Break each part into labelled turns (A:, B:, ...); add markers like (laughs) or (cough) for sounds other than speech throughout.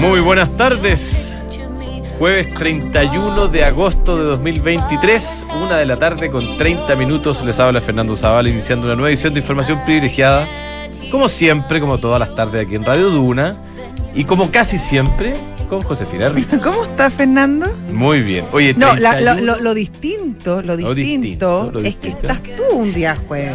A: Muy buenas tardes. Jueves 31 de agosto de 2023, una de la tarde con 30 minutos. Les habla Fernando Zavala iniciando una nueva edición de Información Privilegiada. Como siempre, como todas las tardes aquí en Radio Duna. Y como casi siempre, con Josefina Rivas. (laughs)
B: ¿Cómo estás, Fernando?
A: Muy bien. Oye,
B: No, la-
A: 31
B: lo, lo- lo distinto, lo
A: Lo
B: distinto, es que estás tú un día jueves.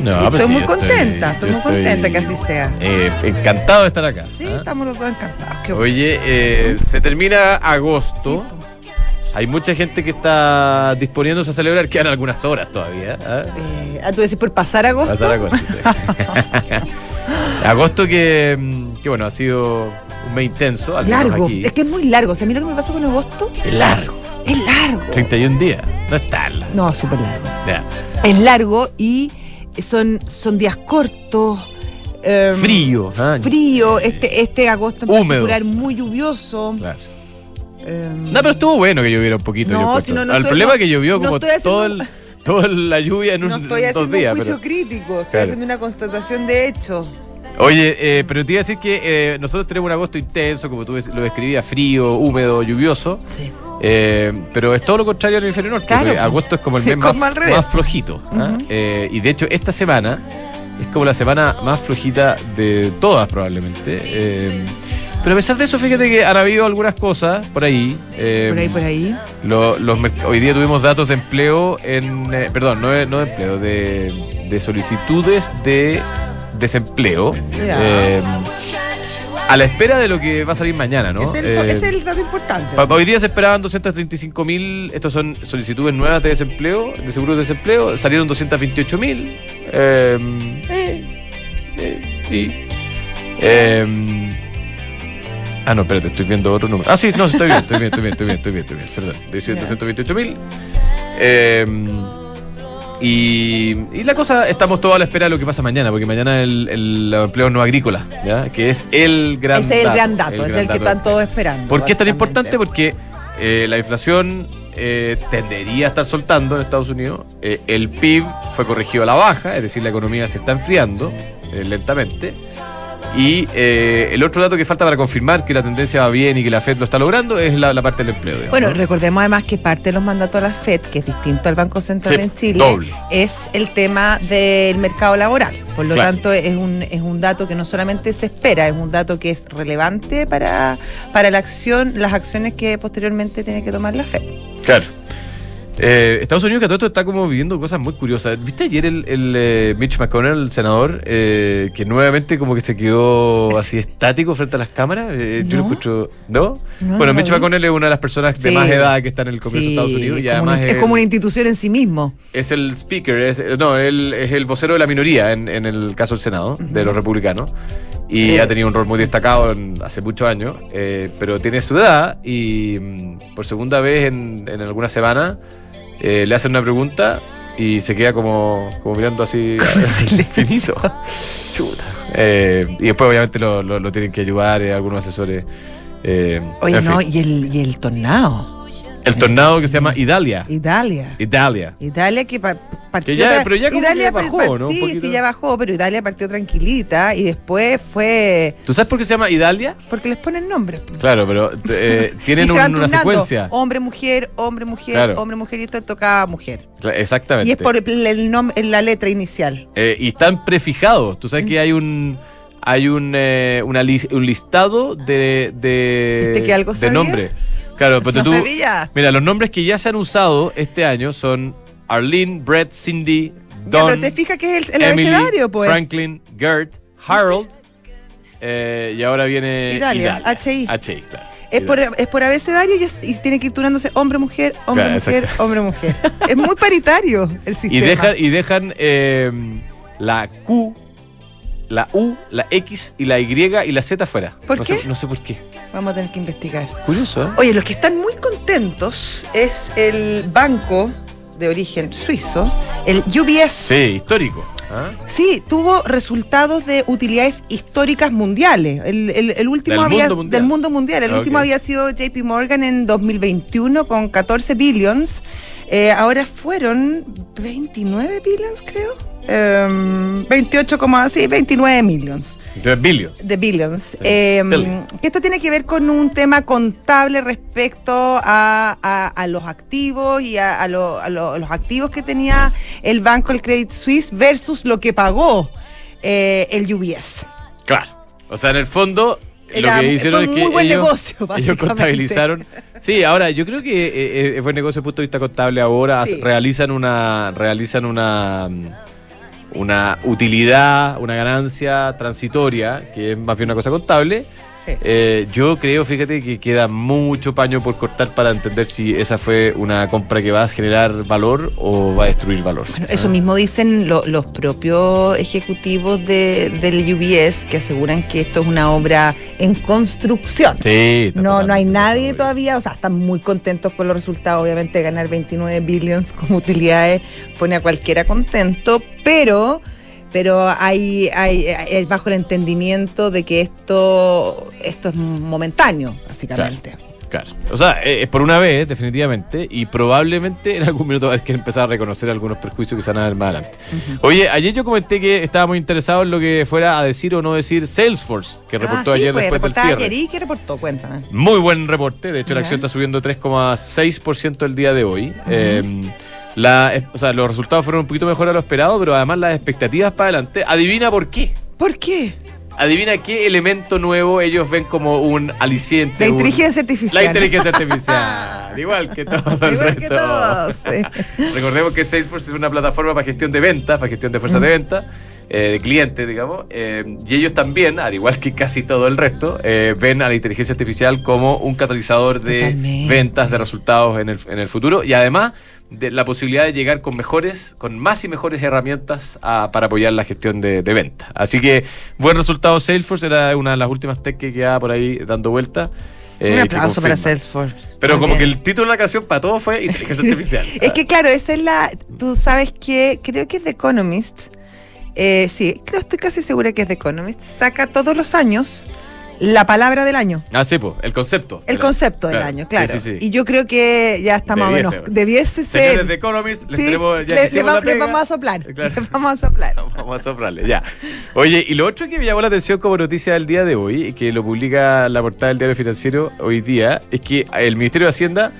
A: No,
B: estoy
A: sí,
B: muy contenta, estoy muy contenta que así sea.
A: eh, encantado de estar acá.
B: Sí,
A: ¿ah?
B: estamos los dos encantados. Qué bueno.
A: Oye, eh, se termina agosto. Hay mucha gente que está disponiéndose a celebrar. Quedan algunas horas todavía. ¿ah?
B: Ah, tú decís por pasar agosto.
A: Pasar agosto. sí. (laughs) agosto que, mm, que, bueno, ha sido un mes intenso. Al menos
B: largo,
A: aquí.
B: es que es muy largo. O sea, a mí lo que me pasa con agosto
A: Es largo.
B: es largo.
A: 31 días. No es tan largo.
B: No, súper largo. Es largo y son, son días cortos. em,
A: Frío. ¿ah?
B: Frío, este, este agosto en
A: Húmedos.
B: particular muy lluvioso.
A: Claro.
B: em,
A: No, pero estuvo bueno que lloviera un poquito.
B: No, si no, no
A: el
B: estoy-
A: problema es que llovió como
B: haciendo-
A: todo el- toda la lluvia en un,
B: no estoy haciendo
A: días.
B: un juicio
A: pero-
B: crítico, estoy
A: Claro.
B: haciendo una constatación de hechos.
A: Oye, eh, pero te iba a decir que eh, nosotros tenemos un agosto intenso, como tú lo describías, frío, húmedo, lluvioso.
B: Sí.
A: Eh, pero es todo lo contrario al hemisferio norte.
B: Claro,
A: porque
B: po.
A: agosto es como el (laughs) mes más, flojito. ¿ah? Eh, y de hecho, esta semana es como la semana más flojita de todas, probablemente. Eh, pero a pesar de eso, fíjate que han habido algunas cosas por ahí.
B: Por ahí, por ahí.
A: lo- los hoy día tuvimos datos de empleo en. perdón, no de, no de empleo, de, de solicitudes de desempleo. A la espera de lo que va a salir mañana, ¿no?
B: Es, el,
A: Eh,
B: es el dato importante.
A: hoy día se esperaban 235 mil, estos son solicitudes nuevas de desempleo, de seguro de desempleo, salieron 228 mil. Eh, eh, eh, sí. Eh, ah, no, espérate, estoy viendo otro número. Ah, sí, no, estoy bien, estoy bien, estoy bien, estoy bien, estoy bien, estoy bien, perdón. Dice
B: Ya.
A: 228 mil. Y, y la cosa, estamos todos a la espera de lo que pasa mañana, porque mañana el, el empleo no agrícola, ¿ya? que es el gran
B: Ese es el
A: dato,
B: gran dato, es
A: gran
B: el que están todos esperando.
A: ¿Por qué es tan importante? Porque eh, la inflación eh, tendería a estar soltando en Estados Unidos. Eh, el PIB fue corregido a la baja, es decir, la economía se está enfriando eh, lentamente. Y eh, el otro dato que falta para confirmar que la tendencia va bien y que la Fed lo está logrando es la, la parte del empleo. digamos,
B: Bueno,
A: ¿no?
B: recordemos además que parte de los mandatos de la FED, que es distinto al Banco Central
A: Sí,
B: en Chile,
A: doble.
B: es el tema del mercado laboral. Por lo
A: Claro.
B: tanto, es un, es un dato que no solamente se espera, es un dato que es relevante para, para la acción, las acciones que posteriormente tiene que tomar la FED.
A: Claro. Eh, Estados Unidos que a todo esto está como viviendo cosas muy curiosas. ¿Viste ayer el, el, eh, Mitch McConnell, el senador, eh, que nuevamente como que se quedó así estático frente a las cámaras? Eh, Yo lo
B: No.
A: escucho. ¿No?
B: No,
A: bueno,
B: no
A: Mitch
B: vi.
A: McConnell es una de las personas de
B: Sí.
A: más edad que está en el Congreso de Estados Unidos y
B: es, como
A: además
B: una,
A: es,
B: es como una institución en sí mismo.
A: es el speaker, es, no, él es el vocero de la minoría en, en el caso del Senado, de los republicanos. Y ha tenido un rol muy destacado en- hace muchos años, pero tiene su edad y mm, por segunda vez en, en alguna semana eh, le hacen una pregunta y se queda como, como mirando así (laughs) al infinito. Chuta. Eh, y después obviamente lo, lo- lo tienen que ayudar eh, algunos asesores. eh,
B: Oye,
A: en
B: no, y el, y el tornado.
A: El tornado que se llama Idalia.
B: Italia.
A: Italia.
B: Italia que pa- partió.
A: Que ya- pero ya como
B: Italia
A: que bajó,
B: par-
A: ¿no?
B: Sí, sí, ya bajó, pero Italia partió tranquilita y después fue.
A: ¿Tú sabes por qué se llama Idalia?
B: Porque les ponen nombres.
A: Claro, pero eh, (laughs) tienen un- una secuencia.
B: Hombre, mujer, hombre, mujer,
A: Claro.
B: hombre, mujer, y esto tocaba mujer.
A: Exactamente.
B: Y es por el, el nom- en la letra inicial.
A: Eh, y están prefijados. Tú sabes que hay un hay un, eh, una un listado de de,
B: ¿Viste que algo
A: de nombre. Claro, pero tú mira, los nombres que ya se han usado este año son Arlene, Brett, Cindy,
B: Ya,
A: Don,
B: pero te fijas que es el, el
A: Emily,
B: abecedario, pues.
A: Franklin, Gert, Harold eh, y ahora viene
B: Italia. HI.
A: HI, claro.
B: Es por, es por abecedario y, es- y tiene que ir turnándose hombre, mujer, hombre,
A: Claro,
B: mujer,
A: exacto.
B: hombre, mujer. (laughs) es muy paritario el
A: Y
B: sistema.
A: dejan, y dejan eh, la Q, la U, la X y la Y y la Z fuera.
B: ¿Por
A: no
B: qué?
A: Sé, no sé por qué.
B: Vamos a tener que investigar.
A: Curioso, ¿eh?
B: Oye, los que están muy contentos es el banco de origen suizo, el UBS.
A: Sí, histórico. ¿ah?
B: Sí, tuvo resultados de utilidades históricas mundiales. El, el- el último
A: Del
B: había,
A: mundo mundial.
B: del mundo mundial. El
A: Ah,
B: último había sido JP Morgan en 2021 con 14 billions. Eh, ahora fueron 29 billions, creo. Em, 28, sí, 29 millions.
A: Entonces, billions.
B: De billions.
A: Sí,
B: Eh,
A: billions.
B: que esto tiene que ver con un tema contable respecto a, a- a los activos y a, a lo- a lo- a los activos que tenía el banco, el Credit Suisse, versus lo que pagó eh, el UBS.
A: Claro. O sea, en el fondo,
B: Era-
A: lo que hicieron es
B: un
A: que
B: muy buen
A: ellos,
B: negocio, (laughs)
A: ellos contabilizaron. Sí, ahora yo creo que eh, es buen negocio desde el punto de vista contable. Ahora
B: Sí.
A: realizan una realizan una mm, una utilidad, una ganancia transitoria, que es más bien una cosa contable.
B: Sí.
A: Eh, yo creo, fíjate, que queda mucho paño por cortar para entender si esa fue una compra que va a generar valor o va a destruir valor.
B: Bueno, eso mismo dicen lo- los propios ejecutivos de- del UBS que aseguran que esto es una obra en construcción.
A: Sí,
B: No, no hay nadie todavía, o sea, están muy contentos con los resultados. Obviamente, ganar 29 billions como utilidades pone a cualquiera contento, pero, pero hay, hay, hay bajo el entendimiento de que esto, esto es momentáneo, básicamente.
A: Claro. O sea, eh, es por una vez, definitivamente, y probablemente en algún minuto hay que empezar a reconocer algunos perjuicios que se van a ver más adelante. Oye, ayer yo comenté que estaba muy interesado en lo que fuera a decir o no decir Salesforce, que reportó
B: Ah, sí,
A: ayer
B: pues,
A: después del cierre.
B: ayer. ¿Y qué reportó? Cuéntame.
A: Muy buen reporte, de hecho la acción está subiendo 3,6% el día de hoy. Eh, la, o sea, los resultados fueron un poquito mejor a lo esperado, pero además las expectativas para adelante. Adivina por qué.
B: ¿Por qué?
A: Adivina qué elemento nuevo ellos ven como un aliciente.
B: La
A: un-
B: inteligencia artificial.
A: La inteligencia artificial. (laughs) Igual que
B: todos. sí. (laughs)
A: Recordemos que Salesforce es una plataforma para gestión de ventas, para gestión de fuerzas de venta, eh, de clientes, digamos. eh, y ellos también, al igual que casi todo el resto, eh, ven a la inteligencia artificial como un catalizador de
B: Totalmente.
A: ventas, de resultados en el, en el futuro. Y además de la posibilidad de llegar con mejores, con más y mejores herramientas a- para apoyar la gestión de, de venta. Así que buen resultado Salesforce, era una de las últimas tech que quedaba por ahí dando vuelta. eh,
B: Un
A: que
B: aplauso para. Salesforce.
A: Pero como que el título de la canción para todo fue inteligencia (laughs) artificial.
B: Es que claro, esa es la. Tú sabes que creo que es The Economist. eh, sí, creo, estoy casi segura que es The Economist. Saca todos los años la palabra del año.
A: Ah, sí, pues, el concepto.
B: El concepto del
A: claro.
B: año, claro.
A: Sí, sí, sí.
B: Y yo creo que ya está más o menos. Debiese ser.
A: Señores de Economist, les tenemos, ya
B: le-
A: les
B: le
A: hicimos
B: va-
A: la
B: le
A: pega.
B: vamos a soplar. (laughs)
A: Claro.
B: le vamos a soplar. (laughs)
A: Vamos a soplarle, ya. Oye, y lo otro que me llamó la atención como noticia del día de hoy, que lo publica la portada del diario financiero hoy día, es que el Ministerio de Hacienda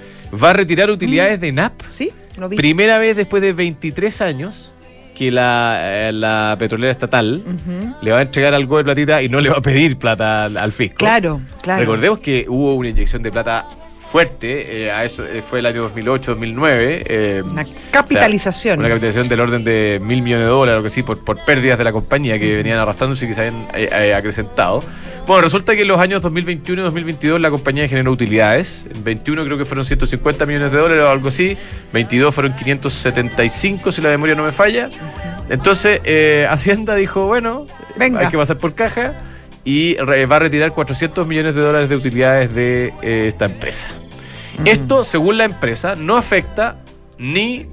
A: va a retirar utilidades de NAP.
B: ¿Sí? Lo vi.
A: Primera vez después de 23 años que la, eh, la petrolera estatal
B: Ujú.
A: le va a entregar algo de platita y no le va a pedir plata al, al fisco.
B: Claro, claro.
A: Recordemos que hubo una inyección de plata fuerte, eh, a eso eh, fue el año 2008-2009. eh,
B: Una capitalización.
A: una capitalización del orden de mil millones de dólares, o que sí, por, por pérdidas de la compañía que venían arrastrándose y que se habían eh, eh, acrecentado. Bueno, resulta que en los años 2021 y 2022 la compañía generó utilidades. En 21 creo que fueron 150 millones de dólares o algo así. 22 fueron 575, si la memoria no me falla. Entonces, eh, Hacienda dijo, bueno,
B: Venga.
A: hay que pasar por caja y re- va a retirar 400 millones de dólares de utilidades de eh, esta empresa. Esto, según la empresa, no afecta ni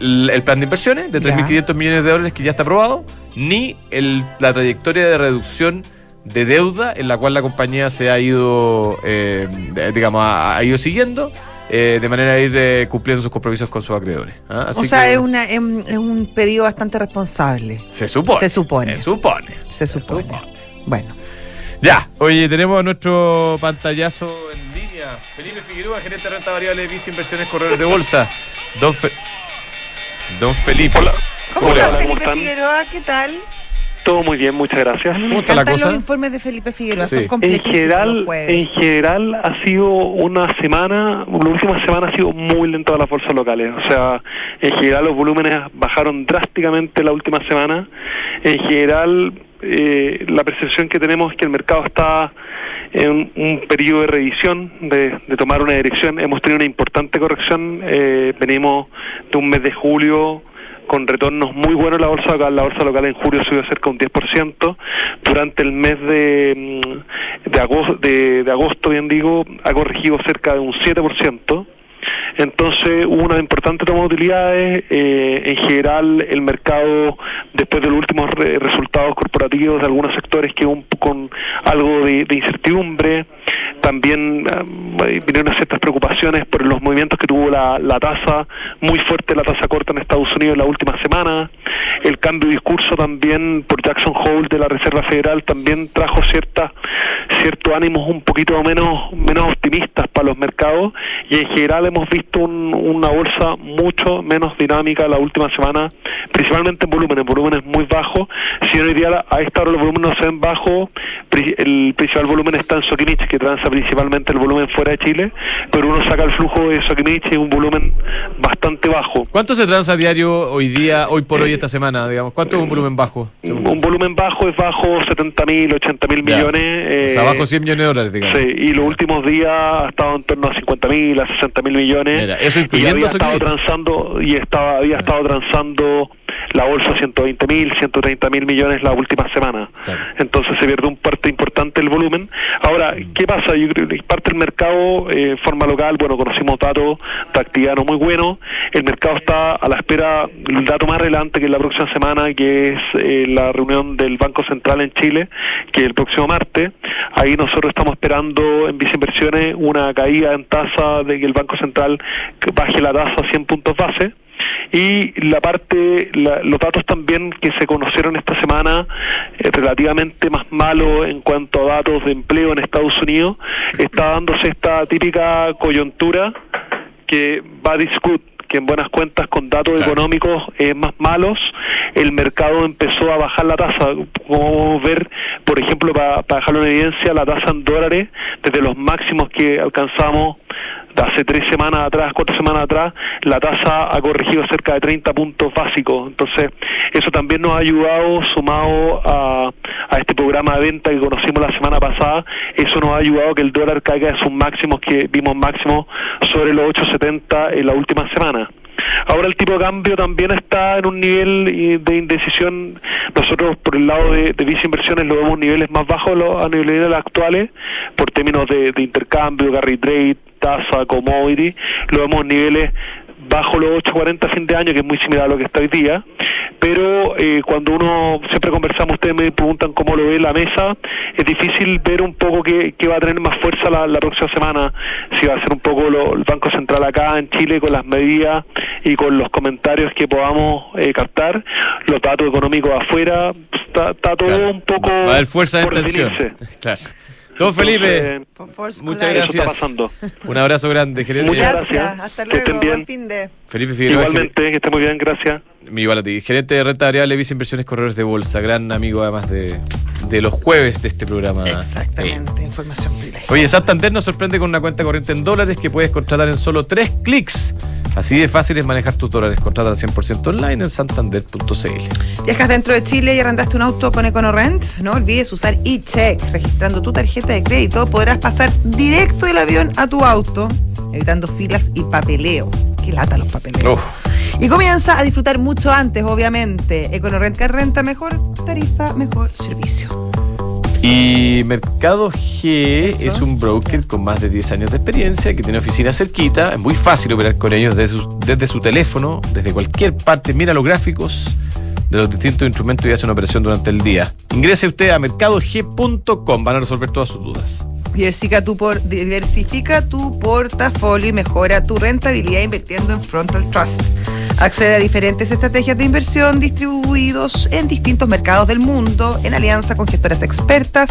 A: el plan de inversiones de
B: Ya.
A: 3.500 millones de dólares que ya está aprobado, ni el- la trayectoria de reducción de deuda en la cual la compañía se ha ido, eh, de- digamos, ha, ha ido siguiendo. eh, de manera a ir eh, cumpliendo sus compromisos con sus acreedores. ¿ah?
B: o sea,
A: que
B: es, una, es, un- es un pedido bastante responsable.
A: se supone.
B: Se supone.
A: Se supone.
B: Se supone. Bueno.
A: Ya, oye, tenemos a nuestro pantallazo en línea. Felipe Figueroa, gerente de renta variable de Visa Inversiones Corredores de Bolsa. Don, Fe- Don Felipe. Hola.
B: ¿Cómo
A: Hola.
B: está
C: Hola, ¿cómo
B: Felipe
C: están?
B: Quigueroa? ¿Qué tal?
C: Todo muy bien, muchas gracias.
B: Me
A: ¿Cómo está la
B: encantan
A: cosa?
B: los informes de Felipe Figueroa,
A: Sí.
B: son
A: En
C: En
B: completísimos
C: general, en general ha sido una semana, la última semana ha sido muy lenta las bolsas locales. O sea, en general los volúmenes bajaron drásticamente la última semana. En general, eh, la percepción que tenemos es que el mercado está en un periodo de revisión, de, de tomar una dirección. Hemos tenido una importante corrección. eh, venimos de un mes de julio con retornos muy buenos en la bolsa local. La bolsa local en julio subió cerca de un 10%. Durante el mes de, mm, de, de, de agosto, bien digo, ha corregido cerca de un 7%. Entonces hubo una importante toma de utilidades. eh, en general, el mercado, después de los últimos re- resultados corporativos de algunos sectores, quedó un- con algo de incertidumbre. También eh, vinieron ciertas preocupaciones por los movimientos que tuvo la, la tasa, muy fuerte la tasa corta en Estados Unidos en la última semana. El cambio de discurso también por Jackson Hole de la Reserva Federal también trajo cierta, cierto ánimos un poquito menos, menos optimistas para los mercados y en general hemos visto una bolsa mucho menos dinámica la última semana, principalmente en volúmenes, volúmenes muy bajos. Si hoy día a esta hora los volúmenes no se ven bajos, el principal volumen está en Soquimich, que transa principalmente el volumen fuera de Chile, pero uno saca el flujo de Soquimich y un volumen bastante bajo.
A: ¿Cuánto se transa a diario hoy día, hoy por hoy, esta semana, digamos? ¿Cuánto es un volumen bajo?
C: Un volumen bajo es bajo 70 mil, 80 mil millones.
A: o sea, bajo 100 millones de dólares, digamos.
C: Sí, y los últimos días ha estado en torno a 50 mil, a 60 mil millones.
A: Mira, eso incluyendo
C: y había estado transando y estaba había estado transando la bolsa 120 mil, 130 mil millones la última semana. Entonces se pierde un parte importante del volumen. Ahora, mm. ¿qué pasa? Yo creo que parte del mercado, eh, forma local, bueno, conocimos datos de actividad no muy buenos. El mercado está a la espera del dato más relevante que es la próxima semana, que es eh, la reunión del Banco Central en Chile, que es el próximo martes. Ahí nosotros estamos esperando en Viceinversiones una caída en tasa de que el Banco Central baje la tasa a 100 puntos base y la parte, los datos también que se conocieron esta semana, eh, relativamente más malos en cuanto a datos de empleo en Estados Unidos, está dándose esta típica coyuntura que va a discutir que en buenas cuentas con datos económicos eh, más malos, el mercado empezó a bajar la tasa. Como ver, por ejemplo, para, para dejarlo en evidencia, la tasa en dólares, desde los máximos que alcanzamos hace tres semanas atrás, cuatro semanas atrás, la tasa ha corregido cerca de 30 puntos básicos. Entonces, eso también nos ha ayudado, sumado a, a este programa de venta que conocimos la semana pasada, eso nos ha ayudado a que el dólar caiga de sus máximos que vimos máximos sobre los 8.70 en la última semana. Ahora el tipo de cambio también está en un nivel de indecisión. Nosotros por el lado de, de inversiones lo vemos niveles más bajos a niveles actuales por términos de, de intercambio, carry trade, tasa, commodity, lo vemos en niveles bajo los 8.40 fin de año, que es muy similar a lo que está hoy día, pero eh, cuando uno, siempre conversamos, ustedes me preguntan cómo lo ve la mesa, es difícil ver un poco qué, va a tener más fuerza la, próxima semana, si va a ser un poco el Banco Central acá en Chile con las medidas y con los comentarios que podamos eh, captar, los datos económicos afuera, está, todo un poco...
A: Va a haber fuerza de tensión. (laughs) Claro. Don Felipe, muchas gracias. Un abrazo grande,
B: gerente. Muchas gracias. Hasta luego. Buen fin de.
C: Felipe Figueroa. Igualmente, que esté muy bien, gracias.
A: Igual a ti. Gerente de renta variable, Vice Inversiones Corredores de Bolsa. Gran amigo, además de, de los jueves de este programa.
B: Exactamente, información privilegiada.
A: Oye, Santander nos sorprende con una cuenta corriente en dólares que puedes contratar en solo tres clics. Así de fácil es manejar tus dólares. Contrata al 100% online en santander.cl.
B: Viajas dentro de Chile y arrendaste un auto con EconoRent. No olvides usar eCheck. Registrando tu tarjeta de crédito podrás pasar directo del avión a tu auto, evitando filas y papeleo. Qué lata los papeleos. Y comienza a disfrutar mucho antes, obviamente. EconoRent que renta mejor tarifa, mejor servicio.
A: Y Mercado G es un broker con más de 10 años de experiencia que tiene oficina cerquita. Es muy fácil operar con ellos desde su, desde su teléfono, desde cualquier parte. Mira los gráficos de los distintos instrumentos y hace una operación durante el día. Ingrese usted a mercadog.com, van a resolver todas sus dudas.
B: Diversifica tu, por, diversifica tu portafolio y mejora tu rentabilidad invirtiendo en Frontal Trust. Accede a diferentes estrategias de inversión distribuidos en distintos mercados del mundo en alianza con gestoras expertas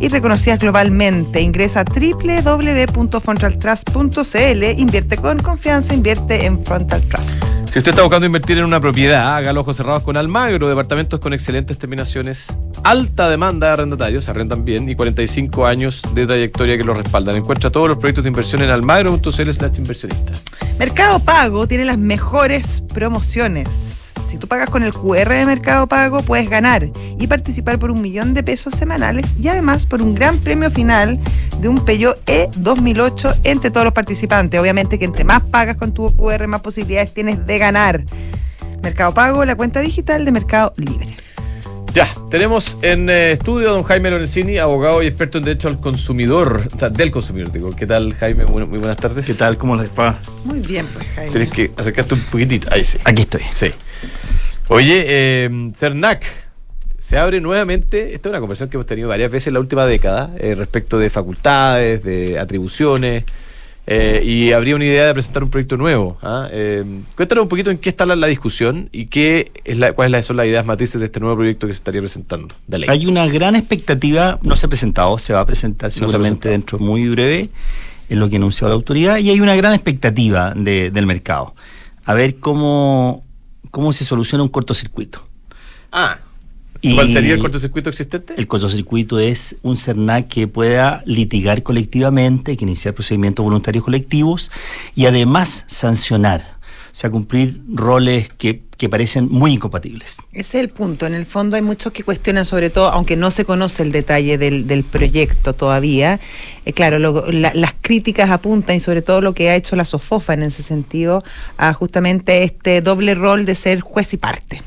B: y reconocidas globalmente. Ingresa a www.frontaltrust.cl, invierte con confianza, invierte en Frontal Trust.
A: Si usted está buscando invertir en una propiedad, haga los ojos cerrados con Almagro, departamentos con excelentes terminaciones, alta demanda de arrendatarios, arrendan bien y 45 años de trayectoria que lo respaldan. Encuentra todos los proyectos de inversión en almagro.cl inversionista.
B: Mercado Pago tiene las mejores promociones si tú pagas con el QR de Mercado Pago, puedes ganar y participar por un millón de pesos semanales y además por un gran premio final de un Peugeot E 2008 entre todos los participantes. Obviamente que entre más pagas con tu QR, más posibilidades tienes de ganar. Mercado Pago, la cuenta digital de Mercado Libre.
A: Ya, tenemos en eh, estudio a don Jaime Lorenzini, abogado y experto en derecho al consumidor, o sea, del consumidor, digo. ¿Qué tal, Jaime? muy buenas tardes.
D: ¿Qué tal? ¿Cómo les va?
B: Muy bien, pues, Jaime.
A: Tienes que acercarte un poquitito. Ahí sí.
D: Aquí estoy.
A: Sí. Oye, eh, CERNAC, se abre nuevamente, esta es una conversación que hemos tenido varias veces en la última década, eh, respecto de facultades, de atribuciones, eh, y habría una idea de presentar un proyecto nuevo. ¿ah? Eh, cuéntanos un poquito en qué está la, discusión y qué es la, cuáles son las ideas matrices de este nuevo proyecto que se estaría presentando.
D: Hay una gran expectativa, no se ha presentado, se va a presentar seguramente dentro muy breve, en lo que anunció la autoridad, y hay una gran expectativa del mercado. A ver cómo, cómo se soluciona un cortocircuito.
A: Ah, ¿Cuál sería el cortocircuito existente?
D: El cortocircuito es un CERNAC que pueda litigar colectivamente, que iniciar procedimientos voluntarios colectivos y además sancionar. O sea, cumplir roles que, parecen muy incompatibles.
B: Ese es el punto. En el fondo hay muchos que cuestionan, sobre todo, aunque no se conoce el detalle del, proyecto todavía. Eh, claro, las críticas apuntan, y sobre todo lo que ha hecho la SOFOFA en ese sentido, a justamente este doble rol de ser juez y parte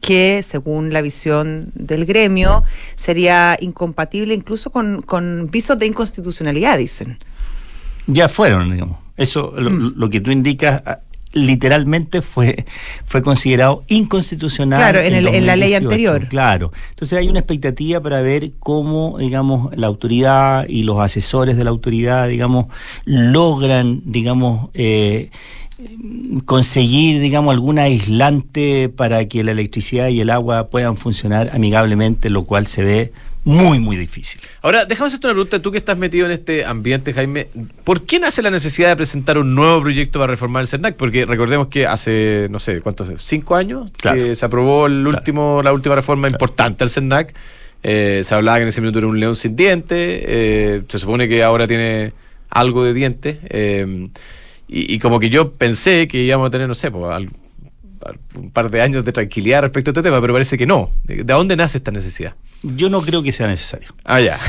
B: que según la visión del gremio sería incompatible incluso con, con visos de inconstitucionalidad, dicen.
D: Ya fueron, digamos. Eso, lo, mm. que tú indicas, ah, literalmente fue, fue considerado inconstitucional.
B: Claro, en, en, la ley anterior.
D: Claro. Entonces hay una expectativa para ver cómo, digamos, la autoridad y los asesores de la autoridad, digamos, logran, digamos, eh, conseguir, digamos, alguna aislante para que la electricidad y el agua puedan funcionar amigablemente, lo cual se ve muy, muy difícil.
A: Ahora, déjame hacerte una pregunta, tú que estás metido en este ambiente, Jaime, ¿por qué nace la necesidad de presentar un nuevo proyecto para reformar el CERNAC? Porque recordemos que hace, no sé, ¿cuántos? ¿Cinco años? que se aprobó el último, la última reforma importante al CERNAC. Eh, se hablaba que en ese minuto era un león sin dientes, eh, se supone que ahora tiene algo de dientes. Eh, y, como que yo pensé que íbamos a tener, no sé, pues, un par de años de tranquilidad respecto a este tema, pero parece que no. ¿De dónde nace esta necesidad?
D: Yo no creo que sea necesario.
A: Ah, ya.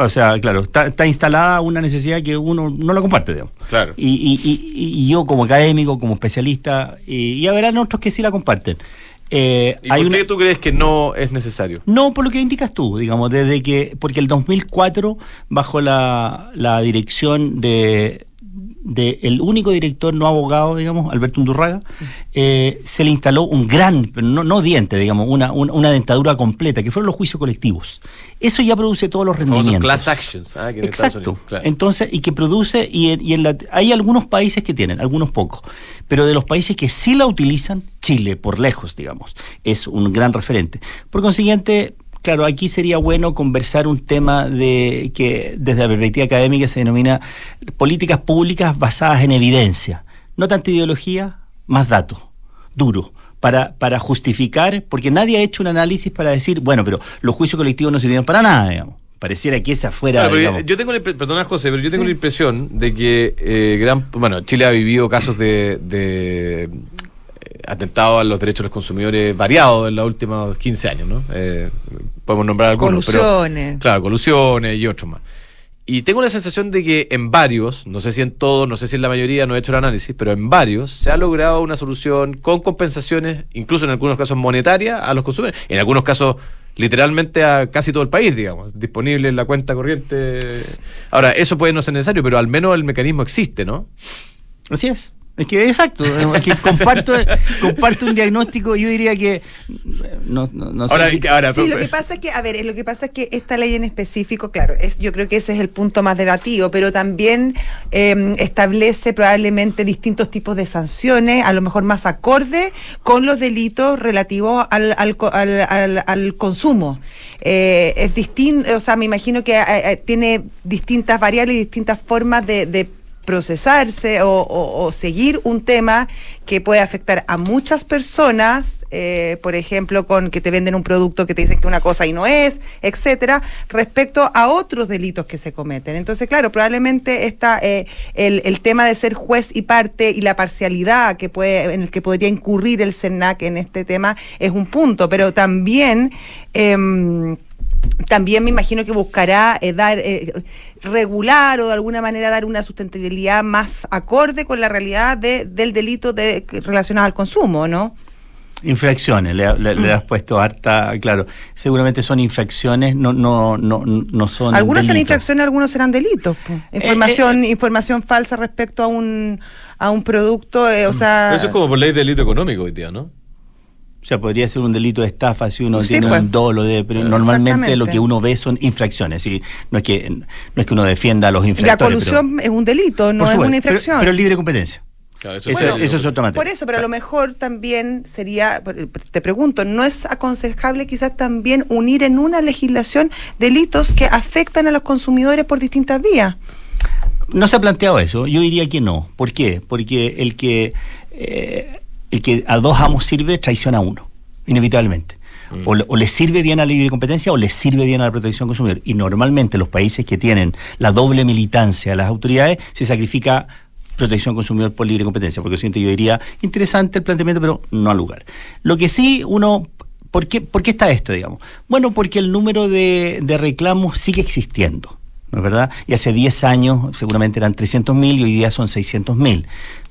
D: o sea, claro, está, instalada una necesidad que uno no la comparte, digamos.
A: Claro.
D: Y, yo como académico, como especialista, y, verán otros que sí la comparten.
A: Eh, ¿Y por qué tú crees que no es necesario?
D: No, por lo que indicas tú, digamos, desde que, porque el 2004, bajo la, la dirección de del único director no abogado, digamos, Alberto Undurraga, eh, se le instaló un gran, no, no diente, digamos, una, una, dentadura completa, que fueron los juicios colectivos. Eso ya produce todos los rendimientos.
A: class actions.
D: Ah, Exacto. Entonces, y que produce, y, en hay algunos países que tienen, algunos pocos, pero de los países que sí la utilizan, Chile, por lejos, digamos, es un gran referente. Por consiguiente, Claro, aquí sería bueno conversar un tema de que desde la perspectiva académica se denomina políticas públicas basadas en evidencia. No tanta ideología, más datos, duro. Para, para justificar, porque nadie ha hecho un análisis para decir, bueno, pero los juicios colectivos no sirvieron para nada, digamos pareciera que esa fuera.
A: yo tengo la, perdona José, pero yo tengo la impresión de que eh, gran, bueno, Chile ha vivido casos de atentado a los derechos de los consumidores variados en los últimos 15 años, ¿no? Eh, podemos nombrar algunos.
B: Colusiones.
A: claro, colusiones y otros más. Y tengo la sensación de que en varios, no sé si en todos, no sé si en la mayoría, no he hecho el análisis, pero en varios se ha logrado una solución con compensaciones, incluso en algunos casos monetarias, a los consumidores. En algunos casos, literalmente a casi todo el país, digamos, disponible en la cuenta corriente. Ahora, eso puede no ser necesario, pero al menos el mecanismo existe, ¿no?
D: Así es. Es que exacto, es que comparto, (laughs) comparto un diagnóstico, yo diría que no, no,
B: sé. Ahora, sí, lo que pasa es que, a ver, lo que pasa es que esta ley en específico, claro, es, yo creo que ese es el punto más debatido, pero también em, establece probablemente distintos tipos de sanciones, a lo mejor más acorde con los delitos relativos al, al, al, consumo. Eh, es distinto, o sea, me imagino que eh, eh, tiene distintas variables y distintas formas de, de procesarse o, seguir un tema que puede afectar a muchas personas, eh, por ejemplo, con que te venden un producto que te dicen que una cosa y no es, etcétera, respecto a otros delitos que se cometen. Entonces, claro, probablemente está eh, el, el, tema de ser juez y parte y la parcialidad que puede, en el que podría incurrir el CERNAC en este tema es un punto, pero también eh, también me imagino que buscará eh, dar eh, regular o de alguna manera dar una sustentabilidad más acorde con la realidad de, del delito de, relacionado al consumo, ¿no?
D: Infracciones, le, mm. has puesto harta, claro, seguramente son infracciones, no, no, no, no son.
B: Algunas serán infracciones, algunos serán delitos. Eh, información, información falsa respecto a un a un producto, o sea.
A: eso es como por ley de delito económico hoy día, ¿no?
D: O sea, podría ser un delito de estafa si uno
B: Sí,
D: tiene
B: pues.
D: un dolo, de, pero normalmente
B: Exactamente.
D: lo que uno ve son infracciones. ¿sí? No, es que, no es que uno defienda a los
B: La
D: infractores. pero-
B: colusión es un delito, no es una infracción.
D: Pero, pero es libre competencia.
A: Claro,
D: Eso,
B: Bueno,
D: eso es otra materia.
B: Por eso, pero a lo mejor también sería, te pregunto, ¿no es aconsejable quizás también unir en una legislación delitos que afectan a los consumidores por distintas vías?
D: No se ha planteado eso, yo diría que no. ¿Por qué? Porque el que, eh, el que a dos amos sirve traiciona a uno, inevitablemente. O, le- o le sirve bien a la libre competencia o le sirve bien a la protección consumidor. Y normalmente los países que tienen la doble militancia de las autoridades se sacrifica protección consumidor por libre competencia. Porque siento yo diría interesante el planteamiento, pero no al lugar. Lo que sí uno ¿Por qué, por qué está esto, digamos? Bueno, porque el número de, de reclamos sigue existiendo, ¿no es verdad? Y hace 10 años seguramente eran 300.000 y hoy día son 600.000.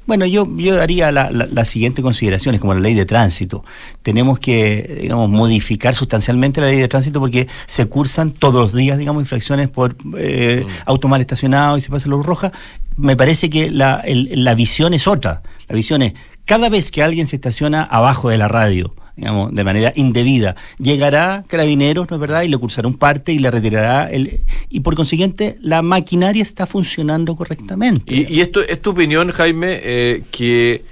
D: Bueno, yo, yo haría la, la, la siguiente consideración, es como la ley de tránsito. Tenemos que, digamos, modificar sustancialmente la ley de tránsito porque se cursan todos los días, digamos, infracciones por eh, auto mal estacionado y se pasa luz roja. Me parece que la, el- la visión es otra. La visión es, cada vez que alguien se estaciona abajo de la radio, digamos, de manera indebida. Llegará Carabineros, ¿no es verdad? Y le cursará un parte y le retirará el... Y por consiguiente, la maquinaria está funcionando correctamente.
A: Y, esto es tu opinión, Jaime, eh, que,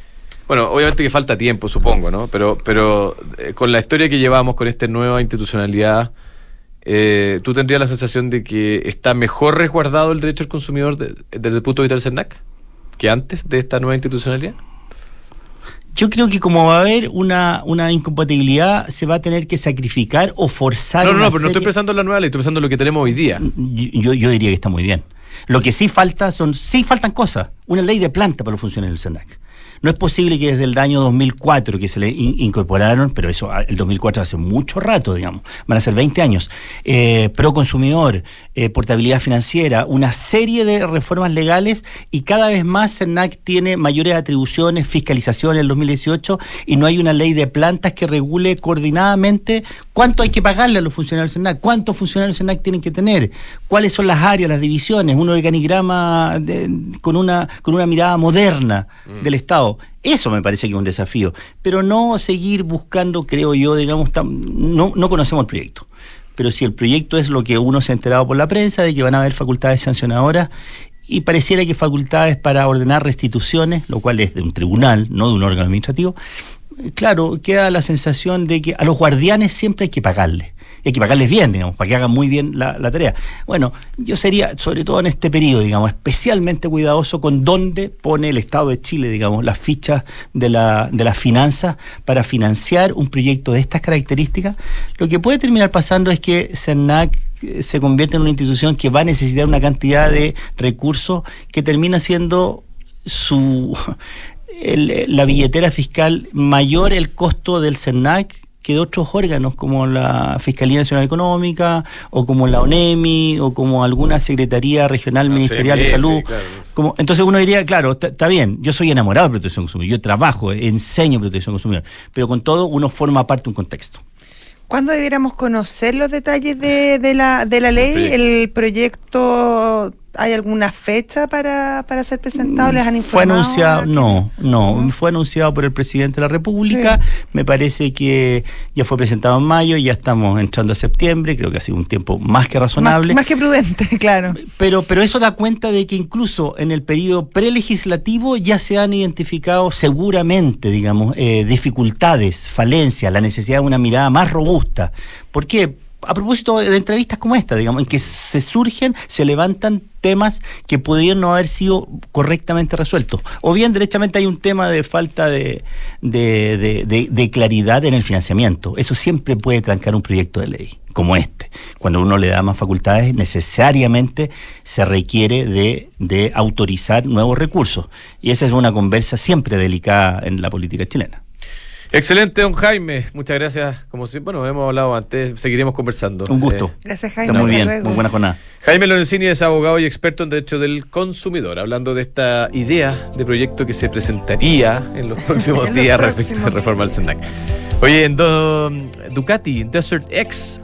A: bueno, obviamente que falta tiempo, supongo, ¿no? Pero, pero eh, con la historia que llevamos, con esta nueva institucionalidad, eh, ¿tú tendrías la sensación de que está mejor resguardado el derecho del consumidor de- desde el punto de vista del CERNAC que antes de esta nueva institucionalidad?
D: Yo creo que como va a haber una, una incompatibilidad, se va a tener que sacrificar o forzar.
A: No, no, no, pero no estoy pensando en la nueva ley, estoy pensando en lo que tenemos hoy día.
D: Yo, yo diría que está muy bien. Lo que sí falta son, sí faltan cosas. Una ley de planta para los funcionarios del SENAC. No es posible que desde el año 2004 que se le in- incorporaron, pero eso ah, el 2004 hace mucho rato, digamos, van a ser 20 años, eh, pro consumidor, eh, portabilidad financiera, una serie de reformas legales y cada vez más CERNAC tiene mayores atribuciones, fiscalización en el 2018 y no hay una ley de plantas que regule coordinadamente cuánto hay que pagarle a los funcionarios CERNAC, cuántos funcionarios CERNAC tienen que tener, cuáles son las áreas, las divisiones, un organigrama de- con, una, con una mirada moderna del Estado. Eso me parece que es un desafío, pero no seguir buscando, creo yo, digamos, no, no conocemos el proyecto. Pero si el proyecto es lo que uno se ha enterado por la prensa, de que van a haber facultades sancionadoras, y pareciera que facultades para ordenar restituciones, lo cual es de un tribunal, no de un órgano administrativo, claro, queda la sensación de que a los guardianes siempre hay que pagarles. Y hay que pagarles bien, digamos, para que hagan muy bien la, tarea. Bueno, yo sería, sobre todo en este periodo, digamos, especialmente cuidadoso con dónde pone el Estado de Chile, digamos, las fichas de la, de las finanzas para financiar un proyecto de estas características. Lo que puede terminar pasando es que CERNAC eh, se convierte en una institución que va a necesitar una cantidad de recursos que termina siendo su (laughs) el- la billetera fiscal mayor el costo del CERNAC que de otros órganos como la Fiscalía Nacional Económica o como la ONEMI o como alguna Secretaría Regional
A: La
D: Ministerial de Salud.
A: claro.
D: Como, entonces uno diría, claro, está bien, yo soy enamorado de protección consumidor, yo trabajo, enseño protección consumidor, pero con todo uno forma parte de un contexto.
B: ¿Cuándo debiéramos conocer los detalles de, de la, de la ley? ¿El proyecto, hay alguna fecha para, para ser presentado? ¿Les han
D: Fue
B: informado?
D: anunciado, no, no, fue anunciado por el presidente de la República, me parece que ya fue presentado en mayo, ya estamos entrando a septiembre, creo que ha sido un tiempo más que razonable.
B: Más, más que prudente, (laughs) claro.
D: Pero, pero eso da cuenta de que incluso en el periodo prelegislativo ya se han identificado seguramente, digamos, eh, dificultades, falencias, la necesidad de una mirada más robusta. ¿Por qué? A propósito de entrevistas como esta, digamos, en que se surgen, se levantan temas que pudieron no haber sido correctamente resueltos. O bien, derechamente, hay un tema de falta de, claridad en el financiamiento. Eso siempre puede trancar un proyecto de ley como este. Cuando uno le da más facultades, necesariamente se requiere de, de autorizar nuevos recursos. Y esa es una conversa siempre delicada en la política chilena.
A: Excelente, don Jaime. Muchas gracias. Como si, bueno, hemos hablado antes, seguiremos conversando.
D: Un gusto.
A: Eh,
B: Gracias, Jaime.
D: Está muy bien,
B: luego.
D: muy buena jornada.
A: Jaime Lorenzini es abogado y experto en derecho del consumidor, hablando de esta idea de proyecto que se presentaría en los (laughs) próximos
B: En los
A: días respecto a reforma al SENAC. Oye, en do- Ducati Desert X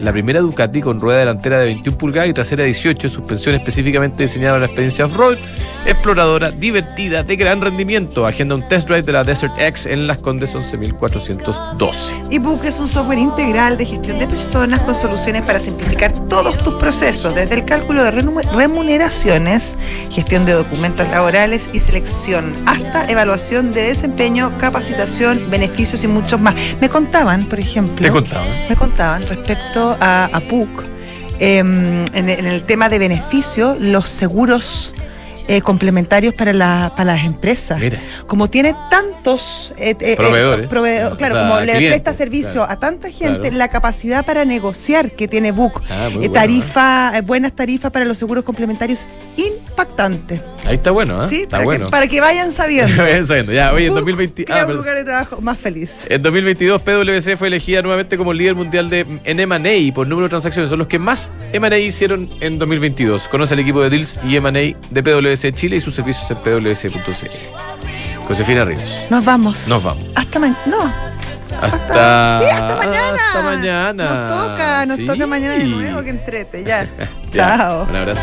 A: la primera Ducati con rueda delantera de 21 pulgadas y trasera 18, suspensión específicamente diseñada para la experiencia off-road, exploradora, divertida, de gran rendimiento. Agenda un test drive de la Desert X en Las Condes 11412.
B: ebook es un software integral de gestión de personas con soluciones para simplificar todos tus procesos, desde el cálculo de remuneraciones, gestión de documentos laborales y selección, hasta evaluación de desempeño, capacitación, beneficios y muchos más. Me contaban, por ejemplo,
A: Te contaba.
B: me contaban respecto a, a PUC, em, en, en el tema de beneficio, los seguros eh, complementarios para, la- para las empresas.
A: Mira.
B: Como tiene tantos eh, eh, eh,
A: Proveedores.
B: proveedor- claro,
A: O sea,
B: como le presta servicio
A: claro.
B: a tanta gente,
A: Claro.
B: la capacidad para negociar que tiene
A: Ah,
B: eh,
A: bueno,
B: tarifa, eh, buenas tarifas para los seguros complementarios, impactante.
A: Ahí está bueno, ¿eh?
B: ¿sí?
A: Está
B: para,
A: bueno.
B: que, para que vayan (laughs) sabiendo.
A: Vayan sabiendo. Ya, oye, en
B: Book
A: 2020.
B: crea
A: ah,
B: un lugar de trabajo más feliz.
A: En 2022, PwC fue elegida nuevamente como líder mundial de en M&A por número de transacciones. Son los que más M&A hicieron en 2022. Conoce el equipo de Deals y M&A de PwC Chile y sus servicios en pwc.cl. Josefina Ríos.
B: Nos vamos.
A: Nos vamos.
B: Hasta mañana. No.
A: Hasta,
B: sí, hasta mañana.
A: Hasta mañana.
B: Nos toca, nos
A: Sí.
B: toca mañana de nuevo, que entrete. Ya. (laughs)
A: Ya,
B: Chao.
A: Un abrazo.